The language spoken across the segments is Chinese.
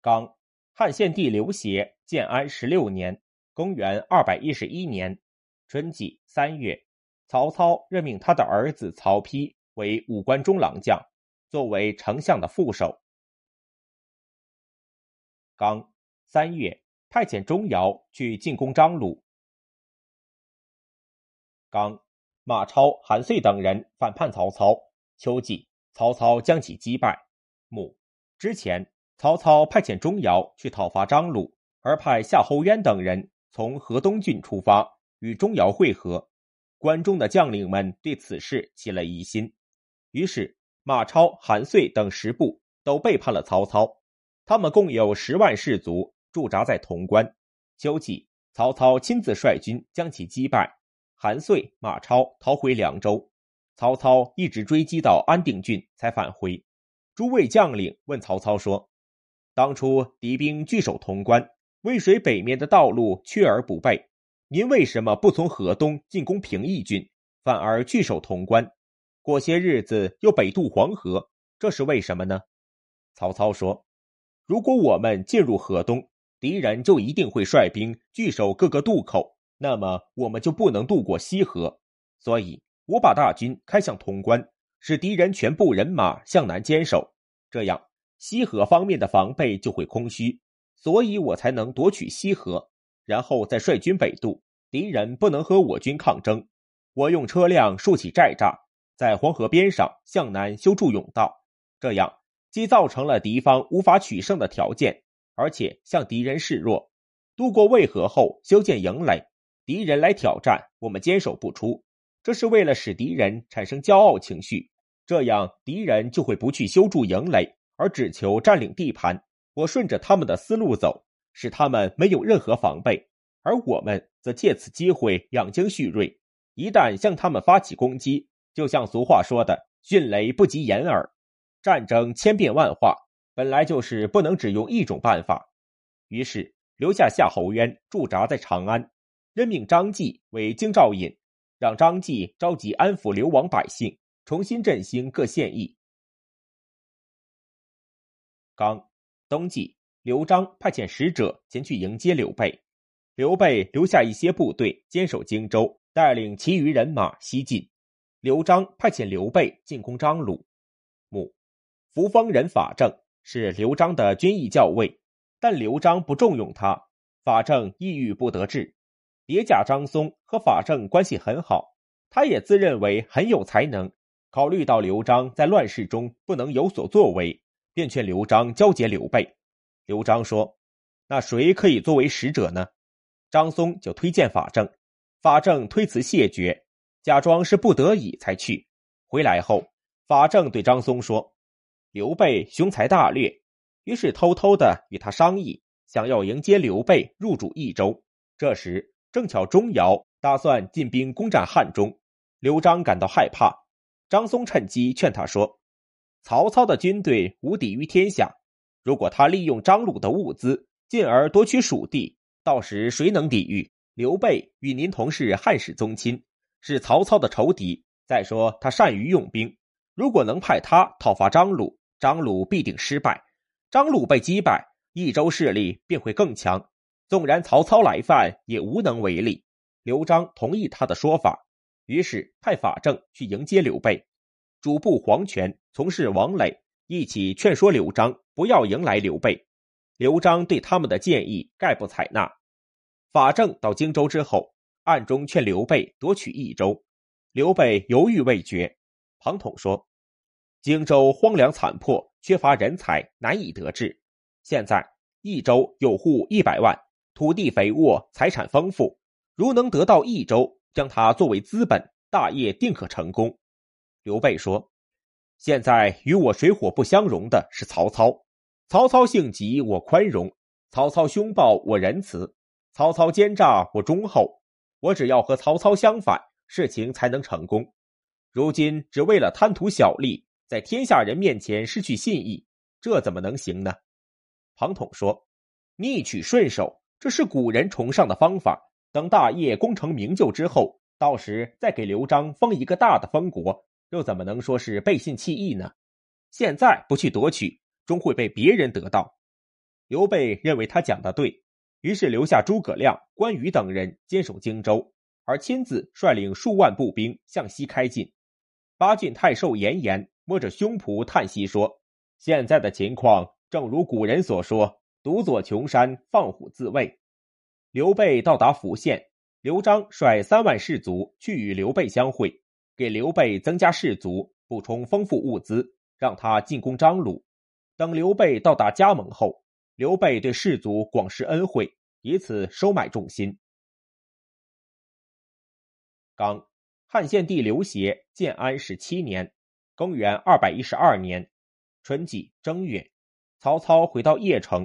刚，汉献帝刘协建安十六年（公元二百一十一年）春季三月，曹操任命他的儿子曹丕为武关中郎将，作为丞相的副手。刚三月，派遣钟繇去进攻张鲁。刚，马超、韩遂等人反叛曹操。秋季，曹操将其击败。母之前，曹操派遣钟繇去讨伐张鲁，而派夏侯渊等人从河东郡出发，与钟繇会合。关中的将领们对此事起了疑心，于是马超、韩遂等十部都背叛了曹操。他们共有十万士卒驻扎在潼关。秋季，曹操亲自率军将其击败。韩遂、马超逃回凉州。曹操一直追击到安定郡才返回。诸位将领问曹操说：“当初敌兵据守潼关，渭水北面的道路缺而不备，您为什么不从河东进攻平邑郡，反而据守潼关？过些日子又北渡黄河，这是为什么呢？”曹操说：“如果我们进入河东，敌人就一定会率兵据守各个渡口，那么我们就不能渡过西河，所以。”我把大军开向潼关，使敌人全部人马向南坚守，这样西河方面的防备就会空虚，所以我才能夺取西河，然后再率军北渡，敌人不能和我军抗争。我用车辆竖起寨栅，在黄河边上向南修筑甬道，这样既造成了敌方无法取胜的条件，而且向敌人示弱。渡过渭河后修建营垒，敌人来挑战，我们坚守不出。这是为了使敌人产生骄傲情绪，这样敌人就会不去修筑营垒，而只求占领地盘。我顺着他们的思路走，使他们没有任何防备，而我们则借此机会养精蓄锐。一旦向他们发起攻击，就像俗话说的“迅雷不及掩耳”。战争千变万化，本来就是不能只用一种办法。于是留下夏侯渊驻扎在长安，任命张继为京兆尹。让张继召集安抚流亡百姓，重新振兴各县邑。刚冬季，刘璋派遣使者前去迎接刘备，刘备留下一些部队坚守荆州，带领其余人马西进。刘璋派遣刘备进攻张鲁。母扶风人法正是刘璋的军役校尉，但刘璋不重用他，法正抑郁不得志。别驾张松和法正关系很好，他也自认为很有才能。考虑到刘璋在乱世中不能有所作为，便劝刘璋交接刘备。刘璋说：“那谁可以作为使者呢？”张松就推荐法正，法正推辞谢绝，假装是不得已才去。回来后，法正对张松说：“刘备雄才大略。”于是偷偷的与他商议，想要迎接刘备入主益州。这时。正巧钟繇打算进兵攻占汉中，刘璋感到害怕。张松趁机劝他说：“曹操的军队无敌于天下，如果他利用张鲁的物资，进而夺取蜀地，到时谁能抵御？刘备与您同是汉室宗亲，是曹操的仇敌。再说他善于用兵，如果能派他讨伐张鲁，张鲁必定失败。张鲁被击败，益州势力便会更强。”纵然曹操来犯，也无能为力。刘璋同意他的说法，于是派法正去迎接刘备。主簿黄权、从事王磊一起劝说刘璋不要迎来刘备。刘璋对他们的建议概不采纳。法正到荆州之后，暗中劝刘备夺取益州。刘备犹豫未决。庞统说：“荆州荒凉残破，缺乏人才，难以得志。现在益州有户一百万。”土地肥沃，财产丰富，如能得到益州，将它作为资本，大业定可成功。刘备说：“现在与我水火不相容的是曹操。曹操性急，我宽容；曹操凶暴，我仁慈；曹操奸诈，我忠厚。我只要和曹操相反，事情才能成功。如今只为了贪图小利，在天下人面前失去信义，这怎么能行呢？”庞统说：“逆取顺守。”这是古人崇尚的方法。等大业功成名就之后，到时再给刘璋封一个大的封国，又怎么能说是背信弃义呢？现在不去夺取，终会被别人得到。刘备认为他讲的对，于是留下诸葛亮、关羽等人坚守荆州，而亲自率领数万步兵向西开进。八郡太守严颜摸着胸脯叹息说：“现在的情况正如古人所说，独坐穷山，放虎自卫。”刘备到达福县，刘璋率三万士卒去与刘备相会，给刘备增加士卒，补充丰富物资，让他进攻张鲁。等刘备到达加盟后，刘备对士卒广施恩惠，以此收买众心。刚，汉献帝刘协建安十七年，公元二百一十二年春季正月，曹操回到邺城，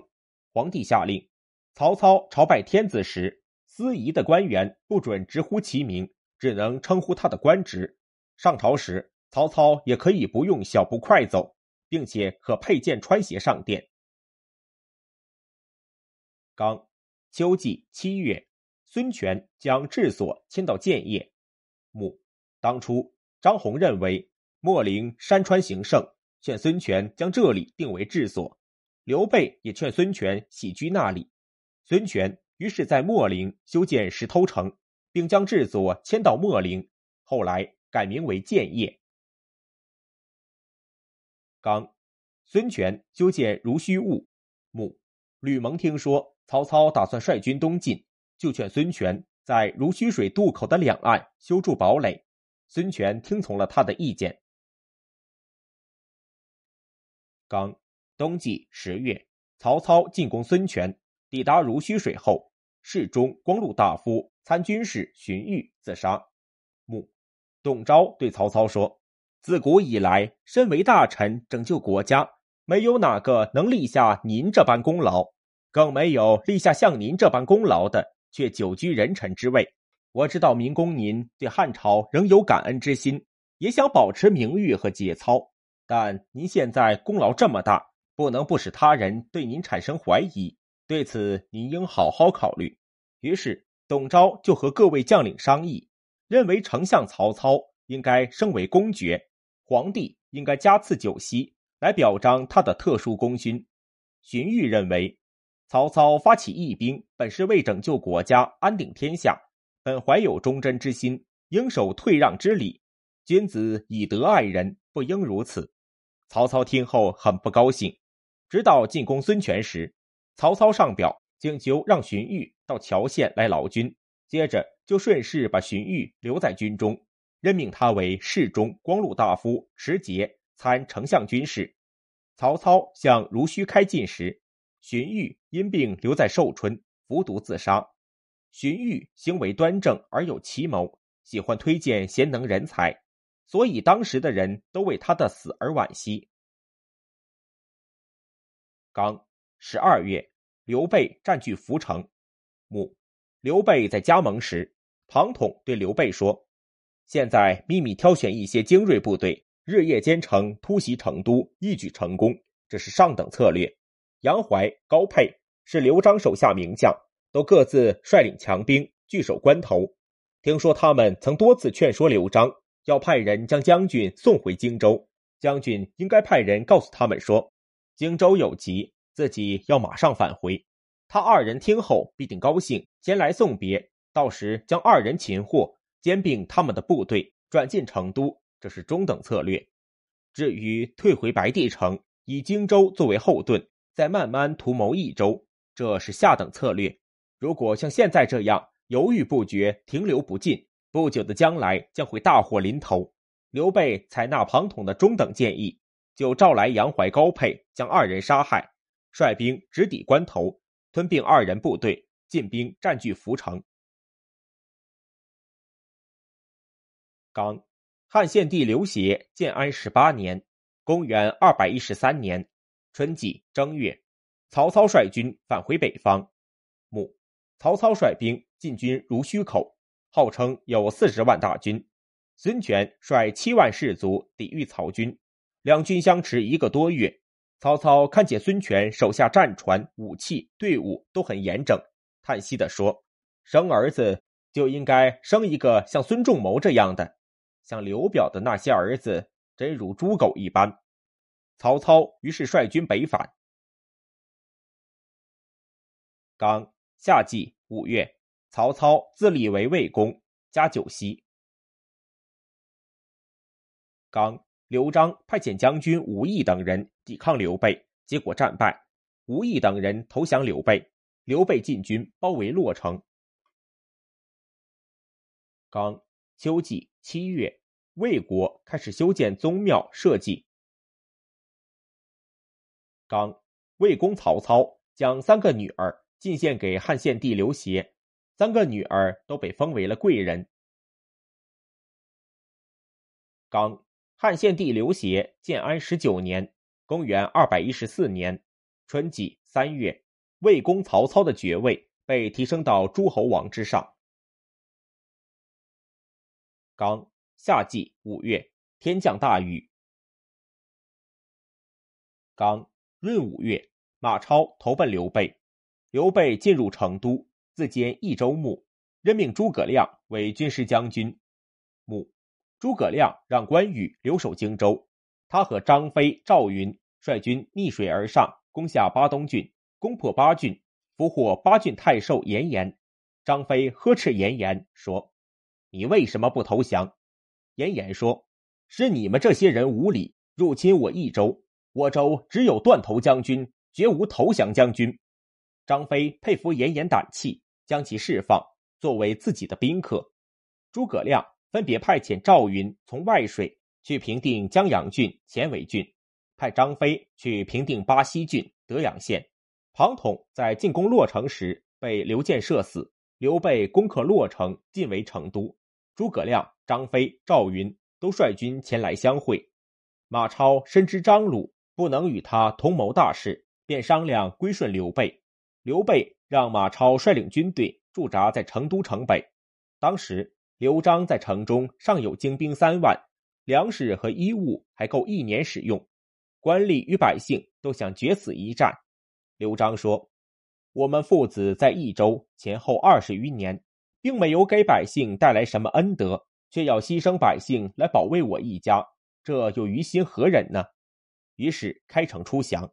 皇帝下令，曹操朝拜天子时，司仪的官员不准直呼其名，只能称呼他的官职。上朝时，曹操也可以不用小步快走，并且可佩剑穿鞋上殿。刚，秋季七月，孙权将治所迁到建业。母，当初张宏认为秣陵山川形胜，劝孙权将这里定为治所。刘备也劝孙权徙居那里。孙权于是，在秣陵修建石头城，并将治所迁到秣陵，后来改名为建业。刚，孙权修建如须坞。母，吕蒙听说。曹操打算率军东进，就劝孙权在如须水渡口的两岸修筑堡垒。孙权听从了他的意见。刚冬季十月，曹操进攻孙权，抵达如须水后，侍中、光禄大夫、参军事荀彧自杀。木董昭对曹操说：“自古以来，身为大臣拯救国家，没有哪个能立下您这般功劳。”更没有立下像您这般功劳的，却久居人臣之位。我知道明公您对汉朝仍有感恩之心，也想保持名誉和节操。但您现在功劳这么大，不能不使他人对您产生怀疑。对此，您应好好考虑。于是，董昭就和各位将领商议，认为丞相曹操应该升为公爵，皇帝应该加赐酒席来表彰他的特殊功勋。荀彧认为。曹操发起义兵，本是为拯救国家、安定天下，本怀有忠贞之心，应守退让之礼。君子以德爱人，不应如此。曹操听后很不高兴。直到进攻孙权时，曹操上表请求让荀彧到谯县来劳军，接着就顺势把荀彧留在军中，任命他为侍中、光禄大夫、持节、参丞相军事。曹操向如须开进时。荀彧因病留在寿春，服毒自杀。荀彧行为端正而有奇谋，喜欢推荐贤能人才，所以当时的人都为他的死而惋惜。刚十二月，刘备占据涪城。母刘备在加盟时，庞统对刘备说：“现在秘密挑选一些精锐部队，日夜兼程突袭成都，一举成功，这是上等策略。”杨怀、高沛是刘璋手下名将，都各自率领强兵据守关头。听说他们曾多次劝说刘璋要派人将将军送回荆州，将军应该派人告诉他们说，荆州有急，自己要马上返回。他二人听后必定高兴，前来送别。到时将二人擒获，兼并他们的部队，转进成都，这是中等策略。至于退回白帝城，以荆州作为后盾。再慢慢图谋益州，这是下等策略。如果像现在这样犹豫不决、停留不进，不久的将来将会大祸临头。刘备采纳庞统的中等建议，就召来杨怀、高沛，将二人杀害，率兵直抵关头，吞并二人部队，进兵占据涪城。刚，汉献帝刘协建安十八年，公元二百一十三年。春季正月，曹操率军返回北方。母曹操率兵进军如须口，号称有四十万大军。孙权率七万士卒抵御曹军，两军相持一个多月。曹操看见孙权手下战船、武器、队伍都很严整，叹息地说：“生儿子就应该生一个像孙仲谋这样的，像刘表的那些儿子，真如猪狗一般。”曹操于是率军北返。刚夏季五月，曹操自立为魏公，加九锡。刚刘璋派遣将军吴懿等人抵抗刘备，结果战败，吴懿等人投降刘备，刘备进军包围洛城。刚秋季七月，魏国开始修建宗庙社稷。刚魏公曹操将三个女儿。进献给汉献帝刘协，三个女儿都被封为了贵人。刚汉献帝刘协建安十九年（公元二百一十四年）春季三月，魏公曹操的爵位被提升到诸侯王之上。刚夏季五月，天降大雨。刚闰五月，马超投奔刘备。刘备进入成都，自兼益州牧，任命诸葛亮为军师将军。牧诸葛亮让关羽留守荆州，他和张飞、赵云率军逆水而上，攻下巴东郡，攻破巴郡，俘获巴郡太守严颜。张飞呵斥严颜说：“你为什么不投降？”严颜说：“是你们这些人无礼，入侵我益州。我州只有断头将军，绝无投降将军。”张飞佩服严颜胆气，将其释放，作为自己的宾客。诸葛亮分别派遣赵云从外水去平定江阳郡、前尾郡，派张飞去平定巴西郡、德阳县。庞统在进攻洛城时被刘建射死。刘备攻克洛城，进围成都。诸葛亮、张飞、赵云都率军前来相会。马超深知张鲁不能与他同谋大事，便商量归顺刘备。刘备让马超率领军队驻扎在成都城北。当时刘璋在城中尚有精兵三万，粮食和衣物还够一年使用。官吏与百姓都想决死一战。刘璋说：“我们父子在益州前后二十余年，并没有给百姓带来什么恩德，却要牺牲百姓来保卫我一家，这又于心何忍呢？”于是开城出降。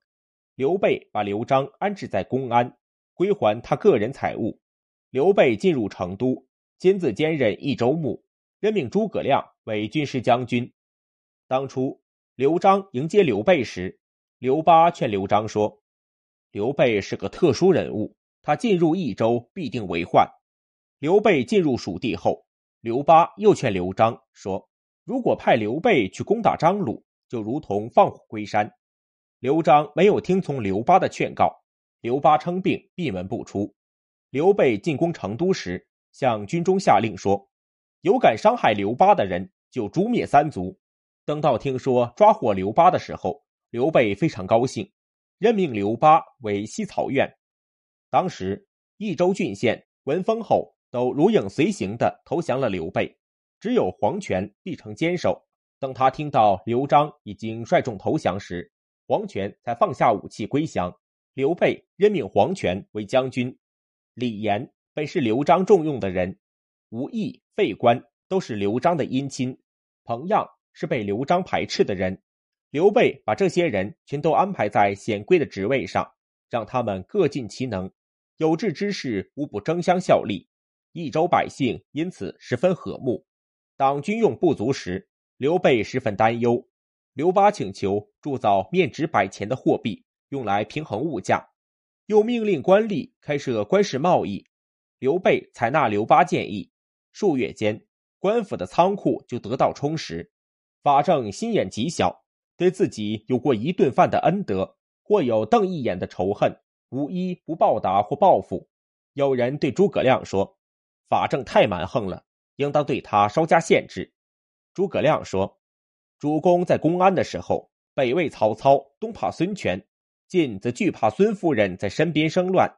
刘备把刘璋安置在公安。归还他个人财物。刘备进入成都，亲自兼任益州牧，任命诸葛亮为军师将军。当初刘璋迎接刘备时，刘巴劝刘璋说：“刘备是个特殊人物，他进入益州必定为患。”刘备进入蜀地后，刘巴又劝刘璋说：“如果派刘备去攻打张鲁，就如同放虎归山。”刘璋没有听从刘巴的劝告。刘巴称病，闭门不出。刘备进攻成都时，向军中下令说：“有敢伤害刘巴的人，就诛灭三族。”等到听说抓获刘巴的时候，刘备非常高兴，任命刘巴为西曹院。当时益州郡县闻风后，都如影随形的投降了刘备，只有黄权必城坚守。等他听到刘璋已经率众投降时，黄权才放下武器归降。刘备任命黄权为将军，李严本是刘璋重用的人，吴懿、费观都是刘璋的姻亲，彭样是被刘璋排斥的人。刘备把这些人全都安排在显贵的职位上，让他们各尽其能，有志之士无不争相效力，益州百姓因此十分和睦。当军用不足时，刘备十分担忧，刘巴请求铸造面值百钱的货币。用来平衡物价，又命令官吏开设官市贸易。刘备采纳刘巴建议，数月间，官府的仓库就得到充实。法正心眼极小，对自己有过一顿饭的恩德，或有瞪一眼的仇恨，无一不报答或报复。有人对诸葛亮说：“法正太蛮横了，应当对他稍加限制。”诸葛亮说：“主公在公安的时候，北畏曹操，东怕孙权。”晋则惧怕孙夫人在身边生乱，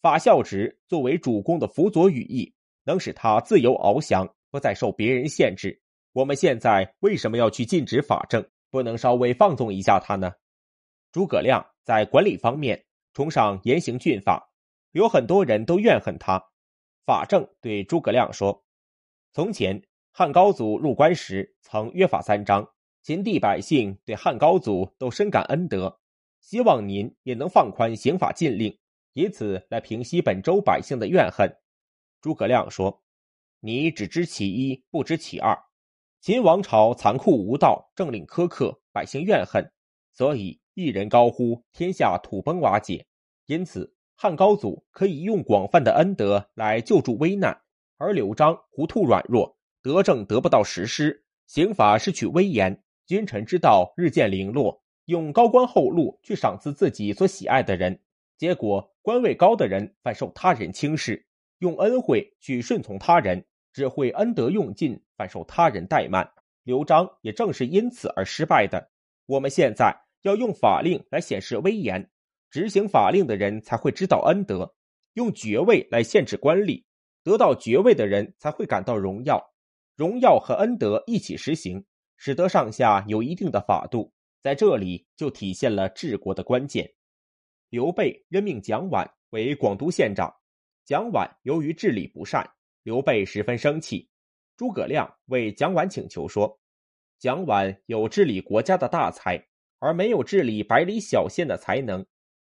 法孝直作为主公的辅佐羽翼，能使他自由翱翔，不再受别人限制。我们现在为什么要去禁止法正？不能稍微放纵一下他呢？诸葛亮在管理方面崇尚严刑峻法，有很多人都怨恨他。法正对诸葛亮说：“从前汉高祖入关时曾约法三章，秦地百姓对汉高祖都深感恩德。”希望您也能放宽刑法禁令，以此来平息本州百姓的怨恨。诸葛亮说：“你只知其一，不知其二。秦王朝残酷无道，政令苛刻，百姓怨恨，所以一人高呼天下土崩瓦解。因此，汉高祖可以用广泛的恩德来救助危难，而刘璋糊涂软弱，德政得不到实施，刑法失去威严，君臣之道日渐零落，用高官厚禄去赏赐自己所喜爱的人，结果官位高的人反受他人轻视。”用恩惠去顺从他人，只会恩德用尽，反受他人怠慢。刘璋也正是因此而失败的。我们现在要用法令来显示威严，执行法令的人才会知道恩德；用爵位来限制官吏，得到爵位的人才会感到荣耀。荣耀和恩德一起实行，使得上下有一定的法度，在这里就体现了治国的关键。刘备任命蒋琬为广都县长。蒋琬由于治理不善，刘备十分生气。诸葛亮为蒋琬请求说：“蒋琬有治理国家的大才，而没有治理百里小县的才能。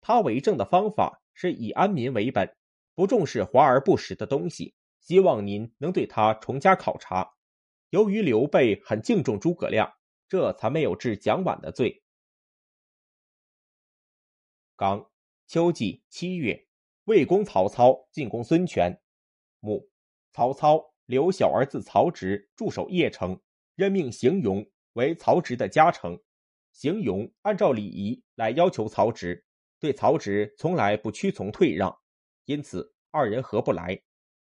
他为政的方法是以安民为本，不重视华而不实的东西。希望您能对他重加考察。”由于刘备很敬重诸葛亮，这才没有治蒋琬的罪。刚秋季七月。魏公曹操进攻孙权，母曹操留小儿子曹植驻守邺城，任命邢荣为曹植的家臣。邢荣按照礼仪来要求曹植，对曹植从来不屈从退让，因此二人合不来。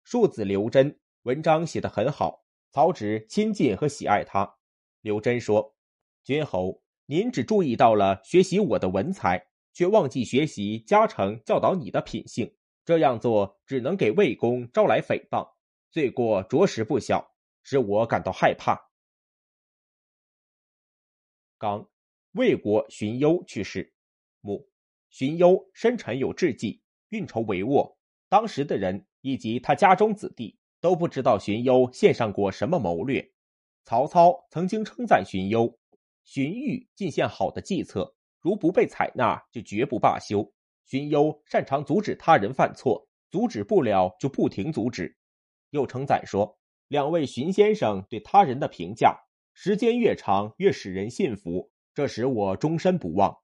庶子刘桢文章写得很好，曹植亲近和喜爱他。刘桢说：“君侯，您只注意到了学习我的文才。”却忘记学习嘉诚教导你的品性，这样做只能给魏公招来诽谤，罪过着实不小，使我感到害怕。刚，魏国荀攸去世，母荀攸深沉有志气，运筹帷幄，当时的人以及他家中子弟都不知道荀攸献上过什么谋略。曹操曾经称赞荀攸，荀彧尽献好的计策。如不被采纳，就绝不罢休。荀攸擅长阻止他人犯错，阻止不了就不停阻止。又称赞说：“两位荀先生对他人的评价，时间越长越使人信服，这使我终身不忘。”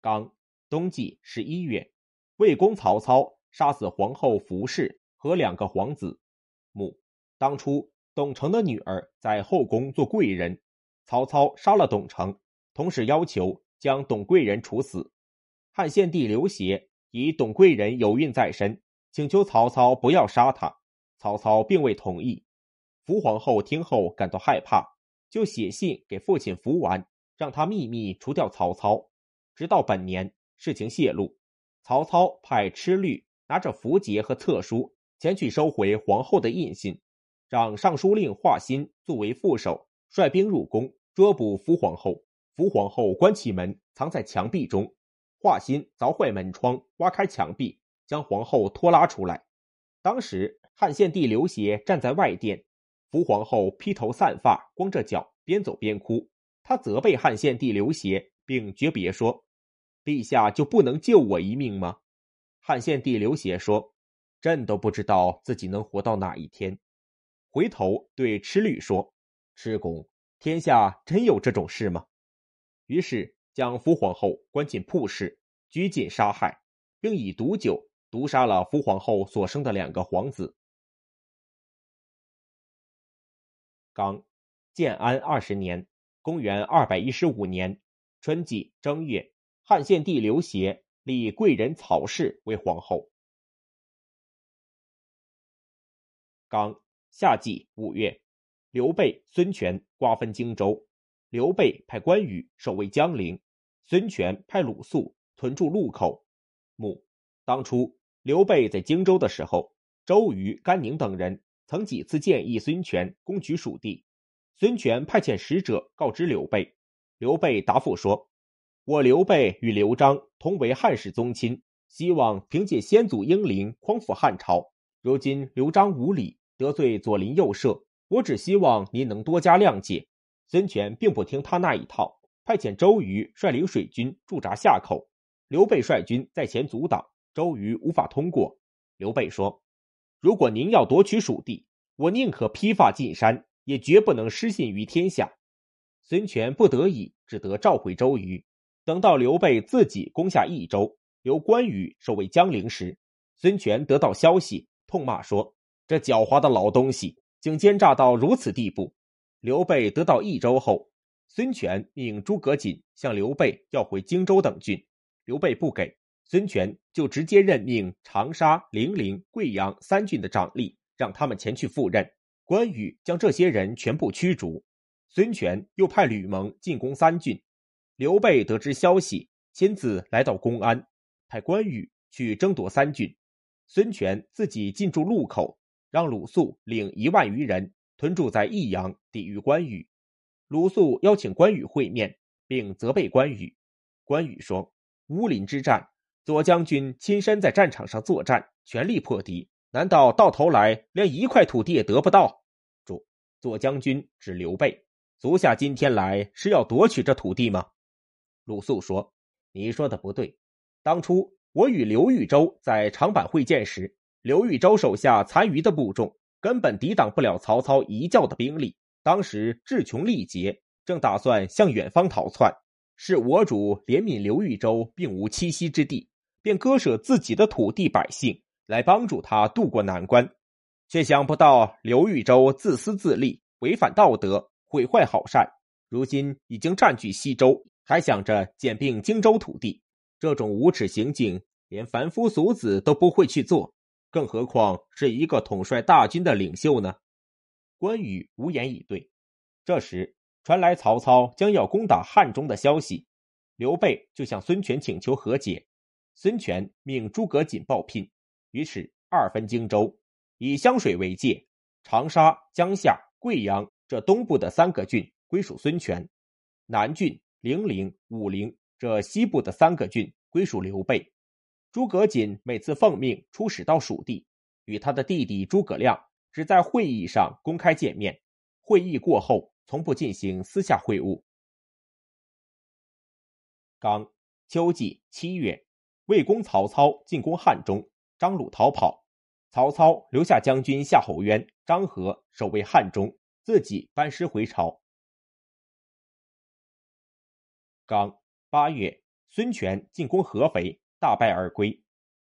刚冬季十一月，魏公曹操杀死皇后伏氏和两个皇子。母当初董承的女儿在后宫做贵人。曹操杀了董承，同时要求将董贵人处死。汉献帝刘协以董贵人有孕在身，请求曹操不要杀他。曹操并未同意。伏皇后听后感到害怕，就写信给父亲伏完，让他秘密除掉曹操。直到本年，事情泄露，曹操派郅律拿着符节和册书前去收回皇后的印信，让尚书令华歆作为副手，率兵入宫。捉捕伏皇后，伏皇后关起门，藏在墙壁中。华歆凿坏门窗，挖开墙壁，将皇后拖拉出来。当时汉献帝刘协站在外殿，伏皇后披头散发，光着脚，边走边哭。他责备汉献帝刘协，并诀别说：“陛下就不能救我一命吗？”汉献帝刘协说：“朕都不知道自己能活到哪一天。”回头对郅律说：“郅公。”天下真有这种事吗？于是将伏皇后关进铺室，拘禁杀害，并以毒酒毒杀了伏皇后所生的两个皇子。刚，建安二十年（公元二百一十五年）春季正月，汉献帝刘协立贵人曹氏为皇后。刚，夏季五月。刘备、孙权瓜分荆州，刘备派关羽守卫江陵，孙权派鲁肃屯驻路口。母当初刘备在荆州的时候，周瑜、甘宁等人曾几次建议孙权攻取蜀地。孙权派遣使者告知刘备，刘备答复说：“我刘备与刘璋同为汉室宗亲，希望凭借先祖英灵匡扶汉朝。如今刘璋无礼，得罪左邻右舍。”我只希望您能多加谅解。孙权并不听他那一套，派遣周瑜率领水军驻扎夏口。刘备率军在前阻挡，周瑜无法通过。刘备说：“如果您要夺取蜀地，我宁可披发进山，也绝不能失信于天下。”孙权不得已，只得召回周瑜。等到刘备自己攻下益州，由关羽守卫江陵时，孙权得到消息，痛骂说：“这狡猾的老东西，竟奸诈到如此地步！”刘备得到益州后，孙权命诸葛瑾向刘备要回荆州等郡，刘备不给，孙权就直接任命长沙、零陵、贵阳三郡的长吏，让他们前去赴任。关羽将这些人全部驱逐。孙权又派吕蒙进攻三郡。刘备得知消息，亲自来到公安，派关羽去争夺三郡。孙权自己进驻路口，让鲁肃领一万余人屯驻在益阳，抵御关羽。鲁肃邀请关羽会面，并责备关羽。关羽说：“乌林之战，左将军亲身在战场上作战，全力破敌，难道到头来连一块土地也得不到？”主左将军指刘备，足下今天来是要夺取这土地吗？鲁肃说：“你说的不对。当初我与刘豫州在长坂会见时，刘豫州手下残余的部众根本抵挡不了曹操一教的兵力。当时志穷力竭，正打算向远方逃窜。是我主怜悯刘豫州并无栖息之地，便割舍自己的土地百姓来帮助他渡过难关。却想不到刘豫州自私自利，违反道德，毁坏好善，如今已经占据西周。”还想着兼并荆州土地，这种无耻行径，连凡夫俗子都不会去做，更何况是一个统帅大军的领袖呢？关羽无言以对。这时传来曹操将要攻打汉中的消息，刘备就向孙权请求和解。孙权命诸葛瑾报聘，于是二分荆州，以湘水为界，长沙、江夏、贵阳这东部的三个郡归属孙权，南郡。零陵、武陵这西部的三个郡归属刘备。诸葛瑾每次奉命出使到蜀地，与他的弟弟诸葛亮只在会议上公开见面，会议过后从不进行私下会晤。刚秋季七月，魏公曹操进攻汉中，张鲁逃跑，曹操留下将军夏侯渊、张合守卫汉中，自己班师回朝。刚八月，孙权进攻合肥，大败而归。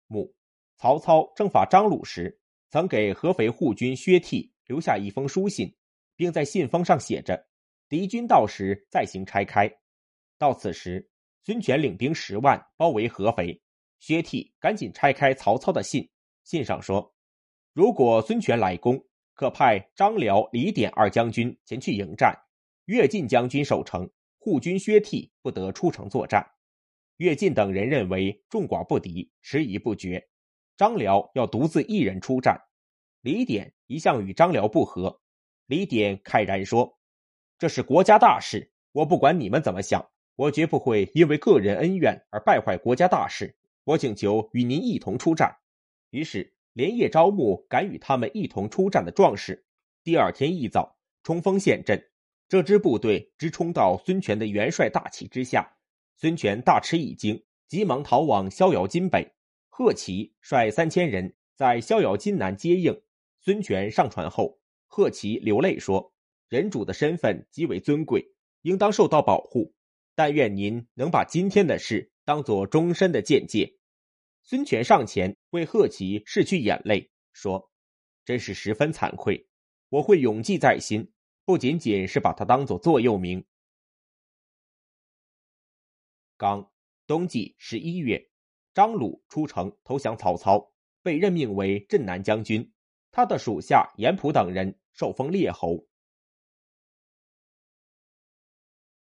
母曹操征伐张鲁时，曾给合肥护军薛悌留下一封书信，并在信封上写着：“敌军到时再行拆开。”到此时，孙权领兵十万包围合肥，薛悌赶紧拆开曹操的信，信上说：“如果孙权来攻，可派张辽、李典二将军前去迎战，乐进将军守城。”护军薛悌不得出城作战，乐进等人认为众寡不敌，迟疑不决。张辽要独自一人出战，李典一向与张辽不和。李典慨然说：“这是国家大事，我不管你们怎么想，我绝不会因为个人恩怨而败坏国家大事。我请求与您一同出战。”于是连夜招募敢与他们一同出战的壮士。第二天一早，冲锋陷阵。这支部队直冲到孙权的元帅大旗之下，孙权大吃一惊，急忙逃往逍遥津北。贺齐率三千人在逍遥津南接应。孙权上船后，贺齐流泪说：“人主的身份极为尊贵，应当受到保护。但愿您能把今天的事当作终身的见解。”孙权上前为贺齐拭去眼泪，说：“真是十分惭愧，我会永记在心。”不仅仅是把他当做座右铭。刚冬季十一月，张鲁出城投降曹操，被任命为镇南将军。他的属下严普等人受封列侯，